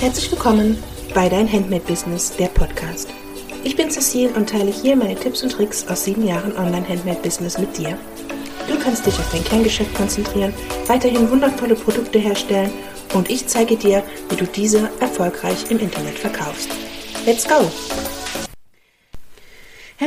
Herzlich willkommen bei Dein Handmade Business, der Podcast. Ich bin Cecile und teile hier meine Tipps und Tricks aus sieben Jahren Online-Handmade-Business mit dir. Du kannst dich auf dein Kerngeschäft konzentrieren, weiterhin wundervolle Produkte herstellen und ich zeige dir, wie du diese erfolgreich im Internet verkaufst. Let's go!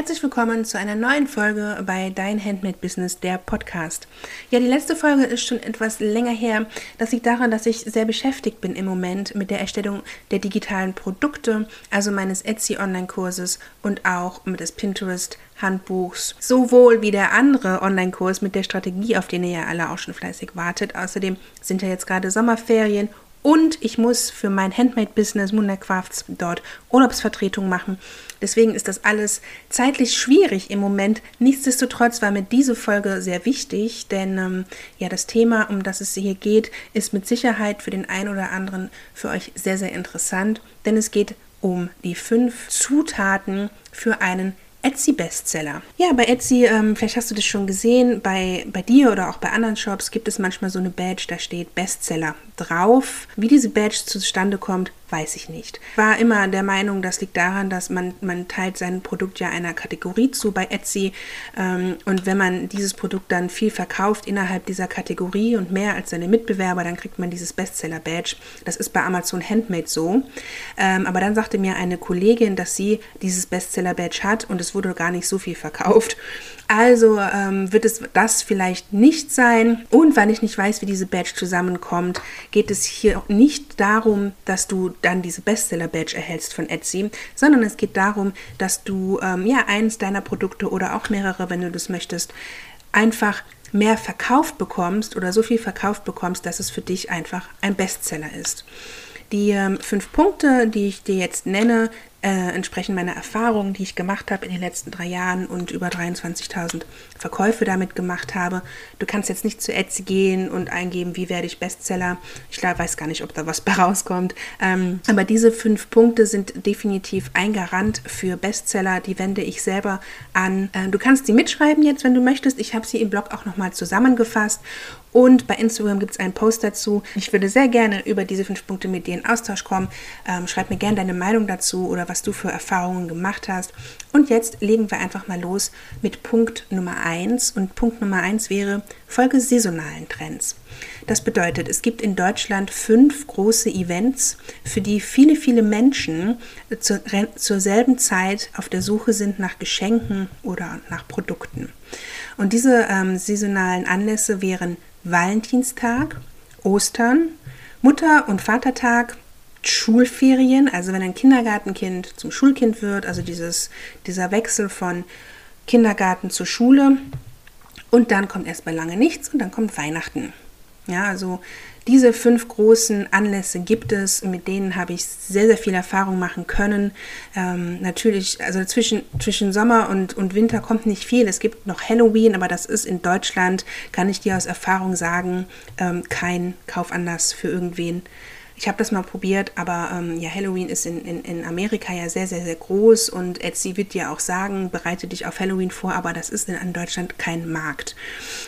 Herzlich willkommen zu einer neuen Folge bei Dein Handmade Business, der Podcast. Ja, die letzte Folge ist schon etwas länger her. Das liegt daran, dass ich sehr beschäftigt bin im Moment mit der Erstellung der digitalen Produkte, also meines Etsy Online-Kurses und auch mit des Pinterest Handbuchs, sowohl wie der andere Online-Kurs mit der Strategie, auf den ihr ja alle auch schon fleißig wartet. Außerdem sind ja jetzt gerade Sommerferien und ich muss für mein Handmade-Business Mundercrafts dort Urlaubsvertretung machen. Deswegen ist das alles zeitlich schwierig im Moment. Nichtsdestotrotz war mir diese Folge sehr wichtig, denn ähm, ja, das Thema, um das es hier geht, ist mit Sicherheit für den einen oder anderen für euch sehr, sehr interessant, denn es geht um die fünf Zutaten für einen Etsy-Bestseller. Ja, bei Etsy, ähm, vielleicht hast du das schon gesehen, bei, bei dir oder auch bei anderen Shops gibt es manchmal so eine Badge, da steht Bestseller drauf. Wie diese Badge zustande kommt, weiß ich nicht. War immer der Meinung, das liegt daran, dass man, man teilt sein Produkt ja einer Kategorie zu bei Etsy ähm, und wenn man dieses Produkt dann viel verkauft innerhalb dieser Kategorie und mehr als seine Mitbewerber, dann kriegt man dieses Bestseller-Badge. Das ist bei Amazon Handmade so. Ähm, aber dann sagte mir eine Kollegin, dass sie dieses Bestseller-Badge hat und es wurde gar nicht so viel verkauft. Also ähm, wird es das vielleicht nicht sein. Und weil ich nicht weiß, wie diese Badge zusammenkommt, geht es hier nicht darum, dass du dann diese Bestseller-Badge erhältst von Etsy, sondern es geht darum, dass du ähm, ja eins deiner Produkte oder auch mehrere, wenn du das möchtest, einfach mehr verkauft bekommst oder so viel verkauft bekommst, dass es für dich einfach ein Bestseller ist. Die ähm, fünf Punkte, die ich dir jetzt nenne, äh, entsprechend meiner Erfahrungen, die ich gemacht habe in den letzten drei Jahren und über 23.000 Verkäufe damit gemacht habe. Du kannst jetzt nicht zu Etsy gehen und eingeben, wie werde ich Bestseller. Ich weiß gar nicht, ob da was bei rauskommt. Ähm, aber diese fünf Punkte sind definitiv ein Garant für Bestseller. Die wende ich selber an. Äh, du kannst sie mitschreiben jetzt, wenn du möchtest. Ich habe sie im Blog auch nochmal zusammengefasst und bei Instagram gibt es einen Post dazu. Ich würde sehr gerne über diese fünf Punkte mit dir in Austausch kommen. Ähm, schreib mir gerne deine Meinung dazu oder was du für Erfahrungen gemacht hast. Und jetzt legen wir einfach mal los mit Punkt Nummer eins. Und Punkt Nummer eins wäre, folge saisonalen Trends. Das bedeutet, es gibt in Deutschland fünf große Events, für die viele, viele Menschen zur, zur selben Zeit auf der Suche sind nach Geschenken oder nach Produkten. Und diese ähm, saisonalen Anlässe wären Valentinstag, Ostern, Mutter- und Vatertag, Schulferien, also wenn ein Kindergartenkind zum Schulkind wird, also dieses, dieser Wechsel von Kindergarten zur Schule. Und dann kommt erstmal lange nichts und dann kommt Weihnachten. Ja, also diese fünf großen Anlässe gibt es, mit denen habe ich sehr, sehr viel Erfahrung machen können. Ähm, natürlich, also zwischen, zwischen Sommer und, und Winter kommt nicht viel. Es gibt noch Halloween, aber das ist in Deutschland, kann ich dir aus Erfahrung sagen, ähm, kein Kaufanlass für irgendwen. Ich habe das mal probiert, aber ähm, ja, Halloween ist in, in, in Amerika ja sehr, sehr, sehr groß und Etsy wird dir auch sagen, bereite dich auf Halloween vor, aber das ist in, Deutschland kein Markt.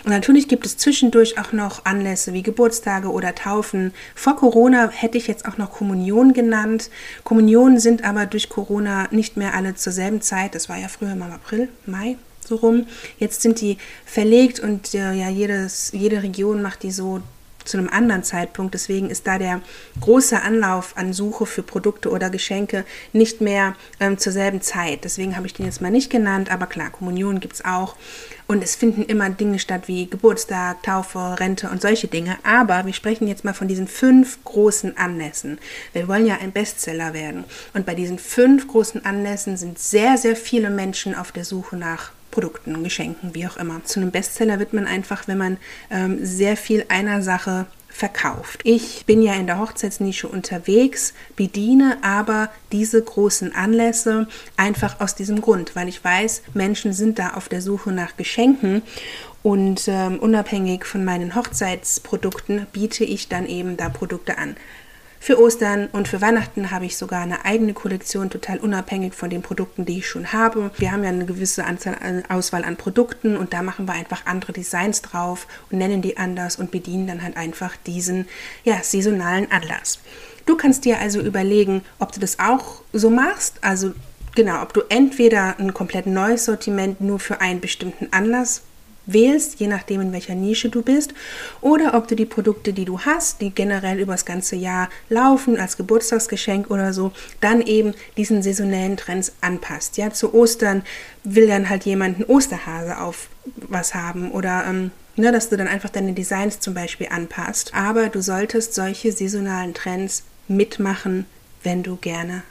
Und natürlich gibt es zwischendurch auch noch Anlässe wie Geburtstage oder Taufen. Vor Corona hätte ich jetzt auch noch Kommunion genannt. Kommunionen sind aber durch Corona nicht mehr alle zur selben Zeit. Das war ja früher im April, Mai, so rum. Jetzt sind die verlegt und äh, ja, jedes, jede Region macht die so zu einem anderen Zeitpunkt. Deswegen ist da der große Anlauf an Suche für Produkte oder Geschenke nicht mehr ähm, zur selben Zeit. Deswegen habe ich den jetzt mal nicht genannt, aber klar, Kommunion gibt es auch. Und es finden immer Dinge statt wie Geburtstag, Taufe, Rente und solche Dinge. Aber wir sprechen jetzt mal von diesen fünf großen Anlässen. Wir wollen ja ein Bestseller werden. Und bei diesen fünf großen Anlässen sind sehr, sehr viele Menschen auf der Suche nach Produkten, Geschenken, wie auch immer. Zu einem Bestseller wird man einfach, wenn man ähm, sehr viel einer Sache verkauft. Ich bin ja in der Hochzeitsnische unterwegs, bediene aber diese großen Anlässe einfach aus diesem Grund, weil ich weiß, Menschen sind da auf der Suche nach Geschenken und ähm, unabhängig von meinen Hochzeitsprodukten biete ich dann eben da Produkte an. Für Ostern und für Weihnachten habe ich sogar eine eigene Kollektion, total unabhängig von den Produkten, die ich schon habe. Wir haben ja eine gewisse Anzahl, äh, Auswahl an Produkten und da machen wir einfach andere Designs drauf und nennen die anders und bedienen dann halt einfach diesen ja, saisonalen Anlass. Du kannst dir also überlegen, ob du das auch so machst, also genau, ob du entweder ein komplett neues Sortiment nur für einen bestimmten Anlass wählst, je nachdem in welcher Nische du bist, oder ob du die Produkte, die du hast, die generell über das ganze Jahr laufen, als Geburtstagsgeschenk oder so, dann eben diesen saisonellen Trends anpasst. Ja, zu Ostern will dann halt jemand einen Osterhase auf was haben oder ähm, ne, dass du dann einfach deine Designs zum Beispiel anpasst. Aber du solltest solche saisonalen Trends mitmachen, wenn du gerne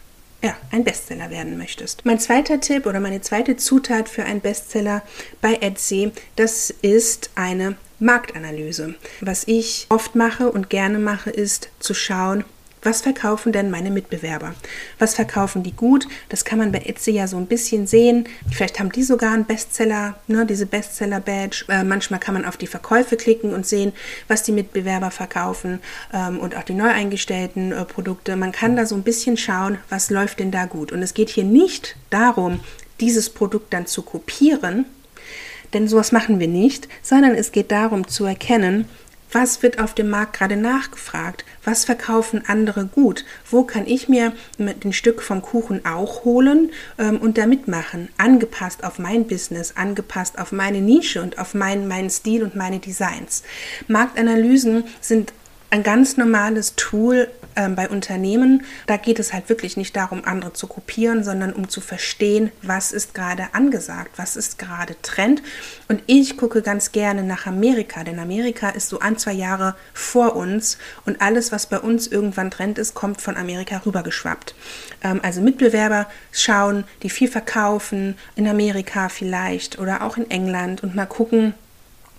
ja, ein Bestseller werden möchtest. Mein zweiter Tipp oder meine zweite Zutat für einen Bestseller bei Etsy, das ist eine Marktanalyse. Was ich oft mache und gerne mache, ist zu schauen, was verkaufen denn meine Mitbewerber? Was verkaufen die gut? Das kann man bei Etsy ja so ein bisschen sehen. Vielleicht haben die sogar einen Bestseller, ne, diese Bestseller-Badge. Äh, manchmal kann man auf die Verkäufe klicken und sehen, was die Mitbewerber verkaufen ähm, und auch die neu eingestellten äh, Produkte. Man kann da so ein bisschen schauen, was läuft denn da gut. Und es geht hier nicht darum, dieses Produkt dann zu kopieren, denn sowas machen wir nicht, sondern es geht darum zu erkennen, was wird auf dem Markt gerade nachgefragt? Was verkaufen andere gut? Wo kann ich mir ein Stück vom Kuchen auch holen ähm, und da mitmachen? Angepasst auf mein Business, angepasst auf meine Nische und auf meinen, meinen Stil und meine Designs. Marktanalysen sind ein ganz normales Tool ähm, bei Unternehmen. Da geht es halt wirklich nicht darum, andere zu kopieren, sondern um zu verstehen, was ist gerade angesagt, was ist gerade Trend. Und ich gucke ganz gerne nach Amerika, denn Amerika ist so ein, zwei Jahre vor uns und alles, was bei uns irgendwann Trend ist, kommt von Amerika rübergeschwappt. Ähm, also Mitbewerber schauen, die viel verkaufen, in Amerika vielleicht oder auch in England und mal gucken,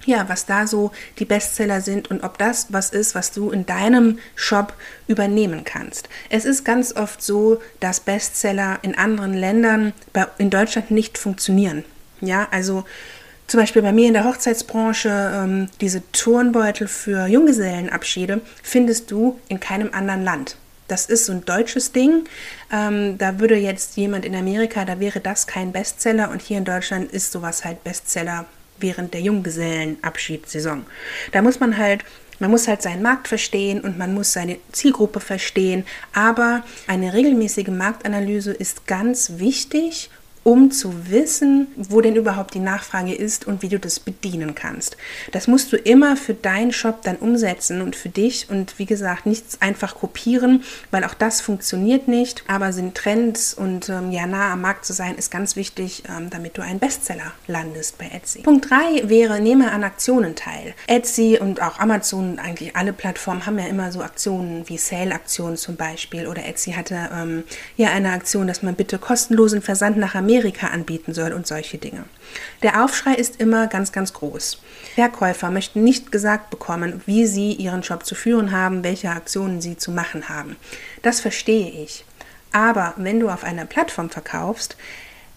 ja, was da so die Bestseller sind und ob das was ist, was du in deinem Shop übernehmen kannst. Es ist ganz oft so, dass Bestseller in anderen Ländern in Deutschland nicht funktionieren. Ja, also zum Beispiel bei mir in der Hochzeitsbranche, ähm, diese Turnbeutel für Junggesellenabschiede findest du in keinem anderen Land. Das ist so ein deutsches Ding. Ähm, da würde jetzt jemand in Amerika, da wäre das kein Bestseller und hier in Deutschland ist sowas halt Bestseller während der Junggesellenabschiedssaison. Da muss man halt man muss halt seinen Markt verstehen und man muss seine Zielgruppe verstehen, aber eine regelmäßige Marktanalyse ist ganz wichtig, um zu wissen, wo denn überhaupt die Nachfrage ist und wie du das bedienen kannst. Das musst du immer für deinen Shop dann umsetzen und für dich und wie gesagt, nichts einfach kopieren, weil auch das funktioniert nicht. Aber sind Trends und ähm, ja, nah am Markt zu sein, ist ganz wichtig, ähm, damit du einen Bestseller landest bei Etsy. Punkt 3 wäre, nehme an Aktionen teil. Etsy und auch Amazon, eigentlich alle Plattformen haben ja immer so Aktionen wie Sale-Aktionen zum Beispiel oder Etsy hatte ähm, ja eine Aktion, dass man bitte kostenlosen Versand nach Amerika Amerika anbieten soll und solche Dinge. Der Aufschrei ist immer ganz, ganz groß. Verkäufer möchten nicht gesagt bekommen, wie sie ihren Shop zu führen haben, welche Aktionen sie zu machen haben. Das verstehe ich. Aber wenn du auf einer Plattform verkaufst,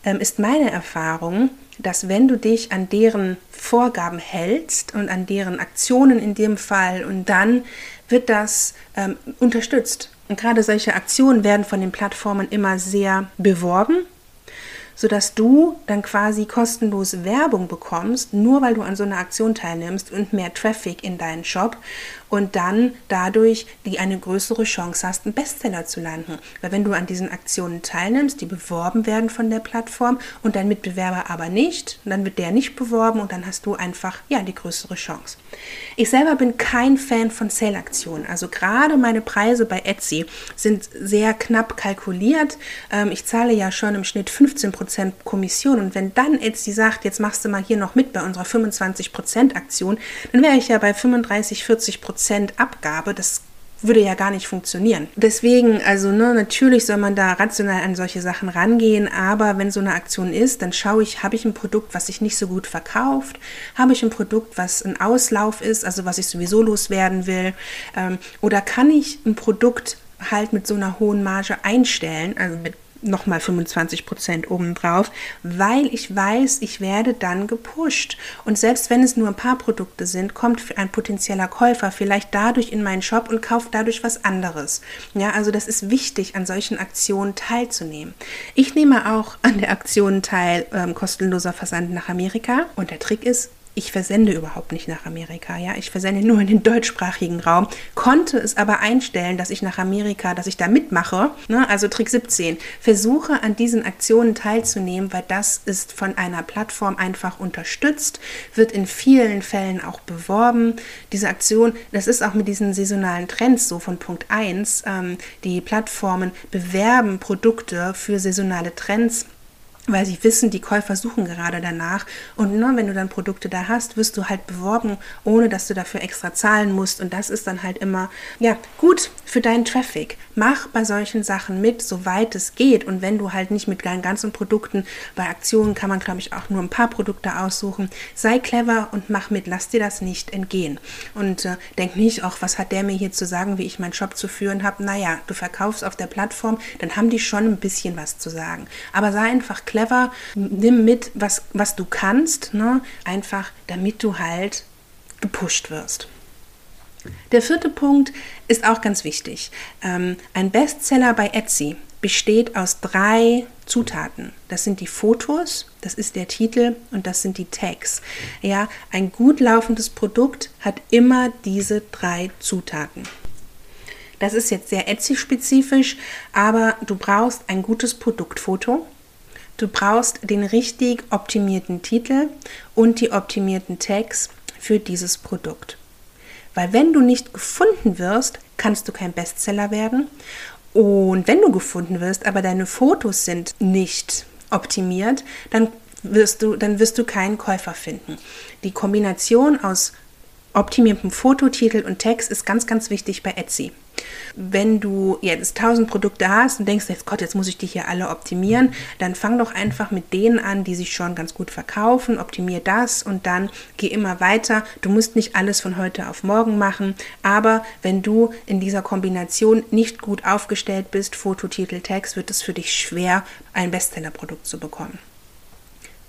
ähm, ist meine Erfahrung, dass wenn du dich an deren Vorgaben hältst und an deren Aktionen in dem Fall und dann wird das ähm, unterstützt. Und gerade solche Aktionen werden von den Plattformen immer sehr beworben sodass du dann quasi kostenlos Werbung bekommst, nur weil du an so einer Aktion teilnimmst und mehr Traffic in deinen Shop und dann dadurch die eine größere Chance hast, einen Bestseller zu landen. Weil wenn du an diesen Aktionen teilnimmst, die beworben werden von der Plattform und dein Mitbewerber aber nicht, dann wird der nicht beworben und dann hast du einfach ja die größere Chance. Ich selber bin kein Fan von Sale-Aktionen. Also gerade meine Preise bei Etsy sind sehr knapp kalkuliert. Ähm, ich zahle ja schon im Schnitt 15% Kommission und wenn dann Etsy sagt, jetzt machst du mal hier noch mit bei unserer 25% Aktion, dann wäre ich ja bei 35, 40% Prozent Abgabe, das würde ja gar nicht funktionieren. Deswegen, also ne, natürlich soll man da rational an solche Sachen rangehen, aber wenn so eine Aktion ist, dann schaue ich, habe ich ein Produkt, was sich nicht so gut verkauft, habe ich ein Produkt, was ein Auslauf ist, also was ich sowieso loswerden will, ähm, oder kann ich ein Produkt halt mit so einer hohen Marge einstellen, also mit nochmal 25 Prozent obendrauf, weil ich weiß, ich werde dann gepusht. Und selbst wenn es nur ein paar Produkte sind, kommt ein potenzieller Käufer vielleicht dadurch in meinen Shop und kauft dadurch was anderes. Ja, also das ist wichtig, an solchen Aktionen teilzunehmen. Ich nehme auch an der Aktion teil, ähm, kostenloser Versand nach Amerika. Und der Trick ist, ich versende überhaupt nicht nach Amerika, ja, ich versende nur in den deutschsprachigen Raum, konnte es aber einstellen, dass ich nach Amerika, dass ich da mitmache, ne? also Trick 17, versuche an diesen Aktionen teilzunehmen, weil das ist von einer Plattform einfach unterstützt, wird in vielen Fällen auch beworben. Diese Aktion, das ist auch mit diesen saisonalen Trends so von Punkt 1, ähm, die Plattformen bewerben Produkte für saisonale Trends weil sie wissen, die Käufer suchen gerade danach. Und ne, wenn du dann Produkte da hast, wirst du halt beworben, ohne dass du dafür extra zahlen musst. Und das ist dann halt immer, ja, gut für deinen Traffic. Mach bei solchen Sachen mit, soweit es geht. Und wenn du halt nicht mit deinen ganzen Produkten, bei Aktionen kann man, glaube ich, auch nur ein paar Produkte aussuchen. Sei clever und mach mit. Lass dir das nicht entgehen. Und äh, denk nicht, auch was hat der mir hier zu sagen, wie ich meinen Shop zu führen habe. Naja, du verkaufst auf der Plattform, dann haben die schon ein bisschen was zu sagen. Aber sei einfach clever clever, nimm mit, was, was du kannst, ne? einfach damit du halt gepusht wirst. Der vierte Punkt ist auch ganz wichtig. Ähm, ein Bestseller bei Etsy besteht aus drei Zutaten. Das sind die Fotos, das ist der Titel und das sind die Tags. Ja, ein gut laufendes Produkt hat immer diese drei Zutaten. Das ist jetzt sehr Etsy-spezifisch, aber du brauchst ein gutes Produktfoto, Du brauchst den richtig optimierten Titel und die optimierten Tags für dieses Produkt. Weil wenn du nicht gefunden wirst, kannst du kein Bestseller werden. Und wenn du gefunden wirst, aber deine Fotos sind nicht optimiert, dann wirst du, dann wirst du keinen Käufer finden. Die Kombination aus optimiertem Fototitel und Text ist ganz, ganz wichtig bei Etsy. Wenn du jetzt 1000 Produkte hast und denkst, jetzt Gott, jetzt muss ich die hier alle optimieren, dann fang doch einfach mit denen an, die sich schon ganz gut verkaufen, optimier das und dann geh immer weiter. Du musst nicht alles von heute auf morgen machen, aber wenn du in dieser Kombination nicht gut aufgestellt bist, Fototitel, Text, wird es für dich schwer, ein Bestsellerprodukt zu bekommen.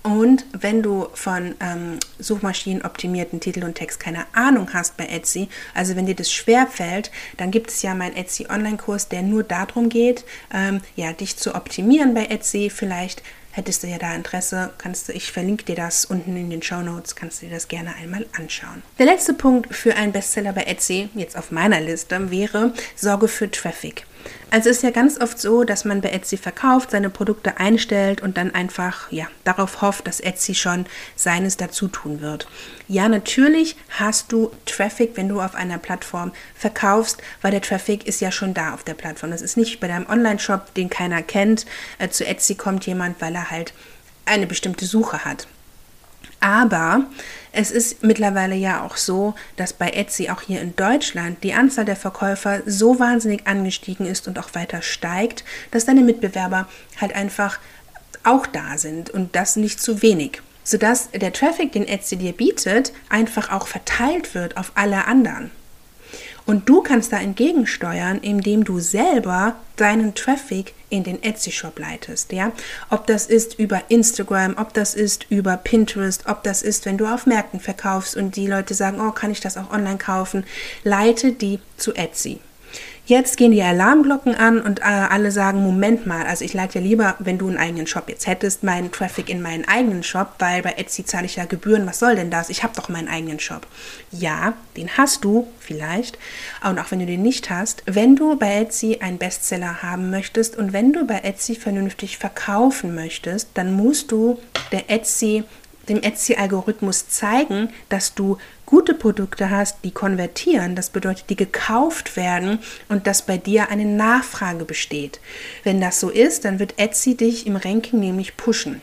Und wenn du von ähm, suchmaschinenoptimierten Titel und Text keine Ahnung hast bei Etsy, also wenn dir das schwer fällt, dann gibt es ja meinen Etsy Online-Kurs, der nur darum geht, ähm, ja, dich zu optimieren bei Etsy. Vielleicht hättest du ja da Interesse, kannst du, ich verlinke dir das unten in den Show Notes, kannst du dir das gerne einmal anschauen. Der letzte Punkt für einen Bestseller bei Etsy, jetzt auf meiner Liste, wäre Sorge für Traffic. Also ist ja ganz oft so, dass man bei Etsy verkauft, seine Produkte einstellt und dann einfach ja, darauf hofft, dass Etsy schon seines dazu tun wird. Ja, natürlich hast du Traffic, wenn du auf einer Plattform verkaufst, weil der Traffic ist ja schon da auf der Plattform. Das ist nicht bei deinem Online-Shop, den keiner kennt. Äh, zu Etsy kommt jemand, weil er halt eine bestimmte Suche hat. Aber es ist mittlerweile ja auch so, dass bei Etsy auch hier in Deutschland die Anzahl der Verkäufer so wahnsinnig angestiegen ist und auch weiter steigt, dass deine Mitbewerber halt einfach auch da sind und das nicht zu wenig. Sodass der Traffic, den Etsy dir bietet, einfach auch verteilt wird auf alle anderen. Und du kannst da entgegensteuern, indem du selber deinen Traffic in den Etsy-Shop leitest. Ja? Ob das ist über Instagram, ob das ist über Pinterest, ob das ist, wenn du auf Märkten verkaufst und die Leute sagen, oh, kann ich das auch online kaufen, leite die zu Etsy. Jetzt gehen die Alarmglocken an und äh, alle sagen, Moment mal, also ich leite ja lieber, wenn du einen eigenen Shop jetzt hättest, meinen Traffic in meinen eigenen Shop, weil bei Etsy zahle ich ja Gebühren, was soll denn das? Ich habe doch meinen eigenen Shop. Ja, den hast du vielleicht, und auch wenn du den nicht hast, wenn du bei Etsy einen Bestseller haben möchtest und wenn du bei Etsy vernünftig verkaufen möchtest, dann musst du der Etsy dem Etsy-Algorithmus zeigen, dass du gute Produkte hast, die konvertieren, das bedeutet, die gekauft werden und dass bei dir eine Nachfrage besteht. Wenn das so ist, dann wird Etsy dich im Ranking nämlich pushen.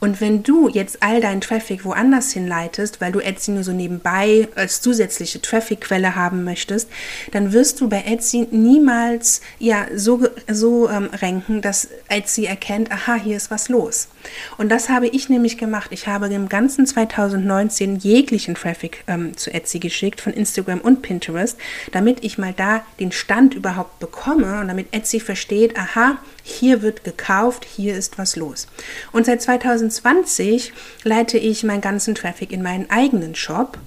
Und wenn du jetzt all deinen Traffic woanders hinleitest, weil du Etsy nur so nebenbei als zusätzliche Traffic-Quelle haben möchtest, dann wirst du bei Etsy niemals ja so, so ähm, ranken, dass Etsy erkennt, aha, hier ist was los. Und das habe ich nämlich gemacht. Ich habe im ganzen 2019 jeglichen Traffic ähm, zu Etsy geschickt, von Instagram und Pinterest, damit ich mal da den Stand überhaupt bekomme und damit Etsy versteht, aha, hier wird gekauft, hier ist was los. Und seit 2020 leite ich meinen ganzen Traffic in meinen eigenen Shop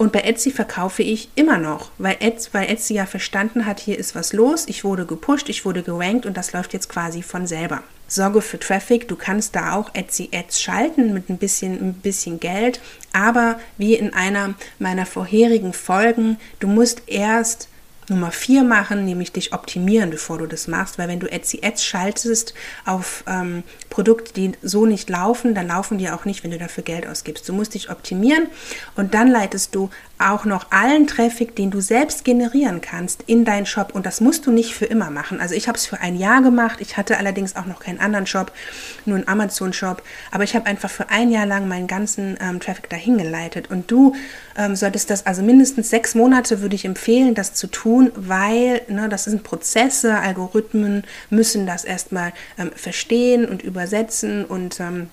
Und bei Etsy verkaufe ich immer noch, weil Etsy, weil Etsy ja verstanden hat, hier ist was los, ich wurde gepusht, ich wurde gerankt und das läuft jetzt quasi von selber. Sorge für Traffic, du kannst da auch Etsy Ads schalten mit ein bisschen, ein bisschen Geld, aber wie in einer meiner vorherigen Folgen, du musst erst Nummer vier machen, nämlich dich optimieren, bevor du das machst, weil wenn du Etsy Ads schaltest auf ähm, Produkte, die so nicht laufen, dann laufen die auch nicht, wenn du dafür Geld ausgibst. Du musst dich optimieren und dann leitest du auch noch allen Traffic, den du selbst generieren kannst, in deinen Shop. Und das musst du nicht für immer machen. Also ich habe es für ein Jahr gemacht, ich hatte allerdings auch noch keinen anderen Shop, nur einen Amazon-Shop, aber ich habe einfach für ein Jahr lang meinen ganzen ähm, Traffic dahin geleitet. Und du ähm, solltest das, also mindestens sechs Monate würde ich empfehlen, das zu tun, weil ne, das sind Prozesse, Algorithmen müssen das erstmal ähm, verstehen und übersetzen und ähm,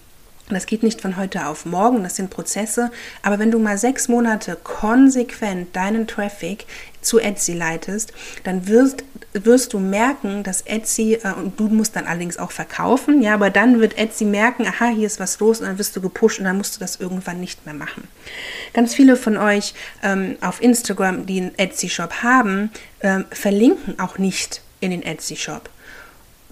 das geht nicht von heute auf morgen, das sind Prozesse. Aber wenn du mal sechs Monate konsequent deinen Traffic zu Etsy leitest, dann wirst, wirst du merken, dass Etsy, äh, und du musst dann allerdings auch verkaufen, ja, aber dann wird Etsy merken, aha, hier ist was los und dann wirst du gepusht und dann musst du das irgendwann nicht mehr machen. Ganz viele von euch ähm, auf Instagram, die einen Etsy-Shop haben, ähm, verlinken auch nicht in den Etsy-Shop.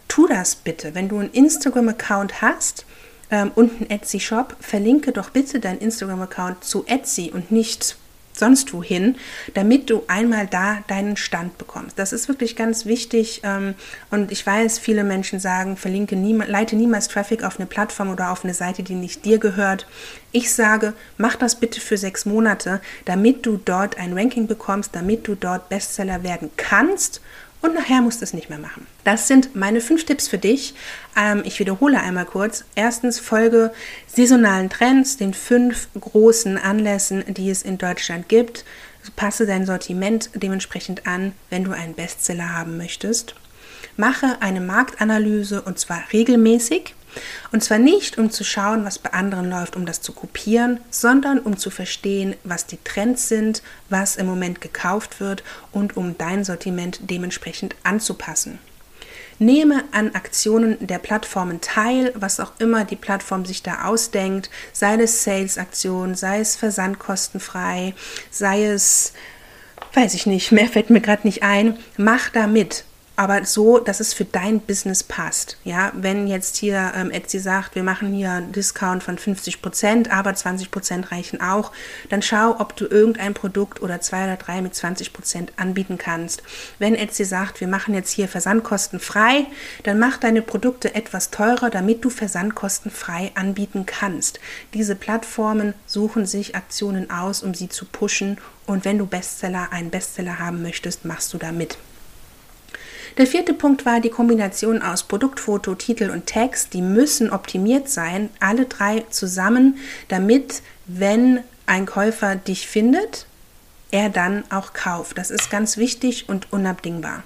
Tu das bitte. Wenn du einen Instagram-Account hast, ähm, und einen Etsy-Shop, verlinke doch bitte deinen Instagram-Account zu Etsy und nicht sonst wohin, damit du einmal da deinen Stand bekommst. Das ist wirklich ganz wichtig ähm, und ich weiß, viele Menschen sagen, verlinke niemals, leite niemals Traffic auf eine Plattform oder auf eine Seite, die nicht dir gehört. Ich sage, mach das bitte für sechs Monate, damit du dort ein Ranking bekommst, damit du dort Bestseller werden kannst und nachher musst du es nicht mehr machen. Das sind meine fünf Tipps für dich. Ähm, ich wiederhole einmal kurz. Erstens, folge saisonalen Trends, den fünf großen Anlässen, die es in Deutschland gibt. Passe dein Sortiment dementsprechend an, wenn du einen Bestseller haben möchtest. Mache eine Marktanalyse und zwar regelmäßig. Und zwar nicht, um zu schauen, was bei anderen läuft, um das zu kopieren, sondern um zu verstehen, was die Trends sind, was im Moment gekauft wird und um dein Sortiment dementsprechend anzupassen. Nehme an Aktionen der Plattformen teil, was auch immer die Plattform sich da ausdenkt, sei es Sales-Aktionen, sei es versandkostenfrei, sei es, weiß ich nicht, mehr fällt mir gerade nicht ein, mach da mit aber so, dass es für dein Business passt. Ja, wenn jetzt hier ähm, Etsy sagt, wir machen hier einen Discount von 50 Prozent, aber 20 Prozent reichen auch, dann schau, ob du irgendein Produkt oder zwei oder drei mit 20 Prozent anbieten kannst. Wenn Etsy sagt, wir machen jetzt hier Versandkosten frei, dann mach deine Produkte etwas teurer, damit du Versandkosten frei anbieten kannst. Diese Plattformen suchen sich Aktionen aus, um sie zu pushen und wenn du Bestseller, einen Bestseller haben möchtest, machst du da mit. Der vierte Punkt war die Kombination aus Produktfoto, Titel und Text. Die müssen optimiert sein, alle drei zusammen, damit, wenn ein Käufer dich findet, er dann auch kauft. Das ist ganz wichtig und unabdingbar.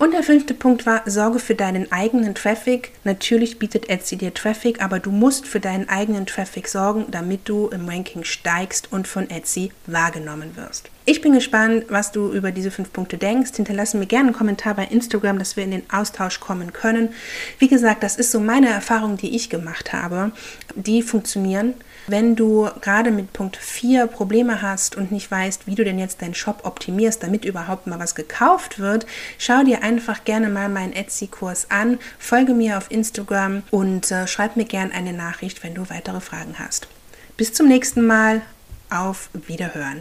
Und der fünfte Punkt war, sorge für deinen eigenen Traffic. Natürlich bietet Etsy dir Traffic, aber du musst für deinen eigenen Traffic sorgen, damit du im Ranking steigst und von Etsy wahrgenommen wirst. Ich bin gespannt, was du über diese fünf Punkte denkst. Hinterlasse mir gerne einen Kommentar bei Instagram, dass wir in den Austausch kommen können. Wie gesagt, das ist so meine Erfahrung, die ich gemacht habe. Die funktionieren. Wenn du gerade mit Punkt 4 Probleme hast und nicht weißt, wie du denn jetzt deinen Shop optimierst, damit überhaupt mal was gekauft wird, schau dir einfach gerne mal meinen Etsy-Kurs an, folge mir auf Instagram und äh, schreib mir gerne eine Nachricht, wenn du weitere Fragen hast. Bis zum nächsten Mal. Auf Wiederhören.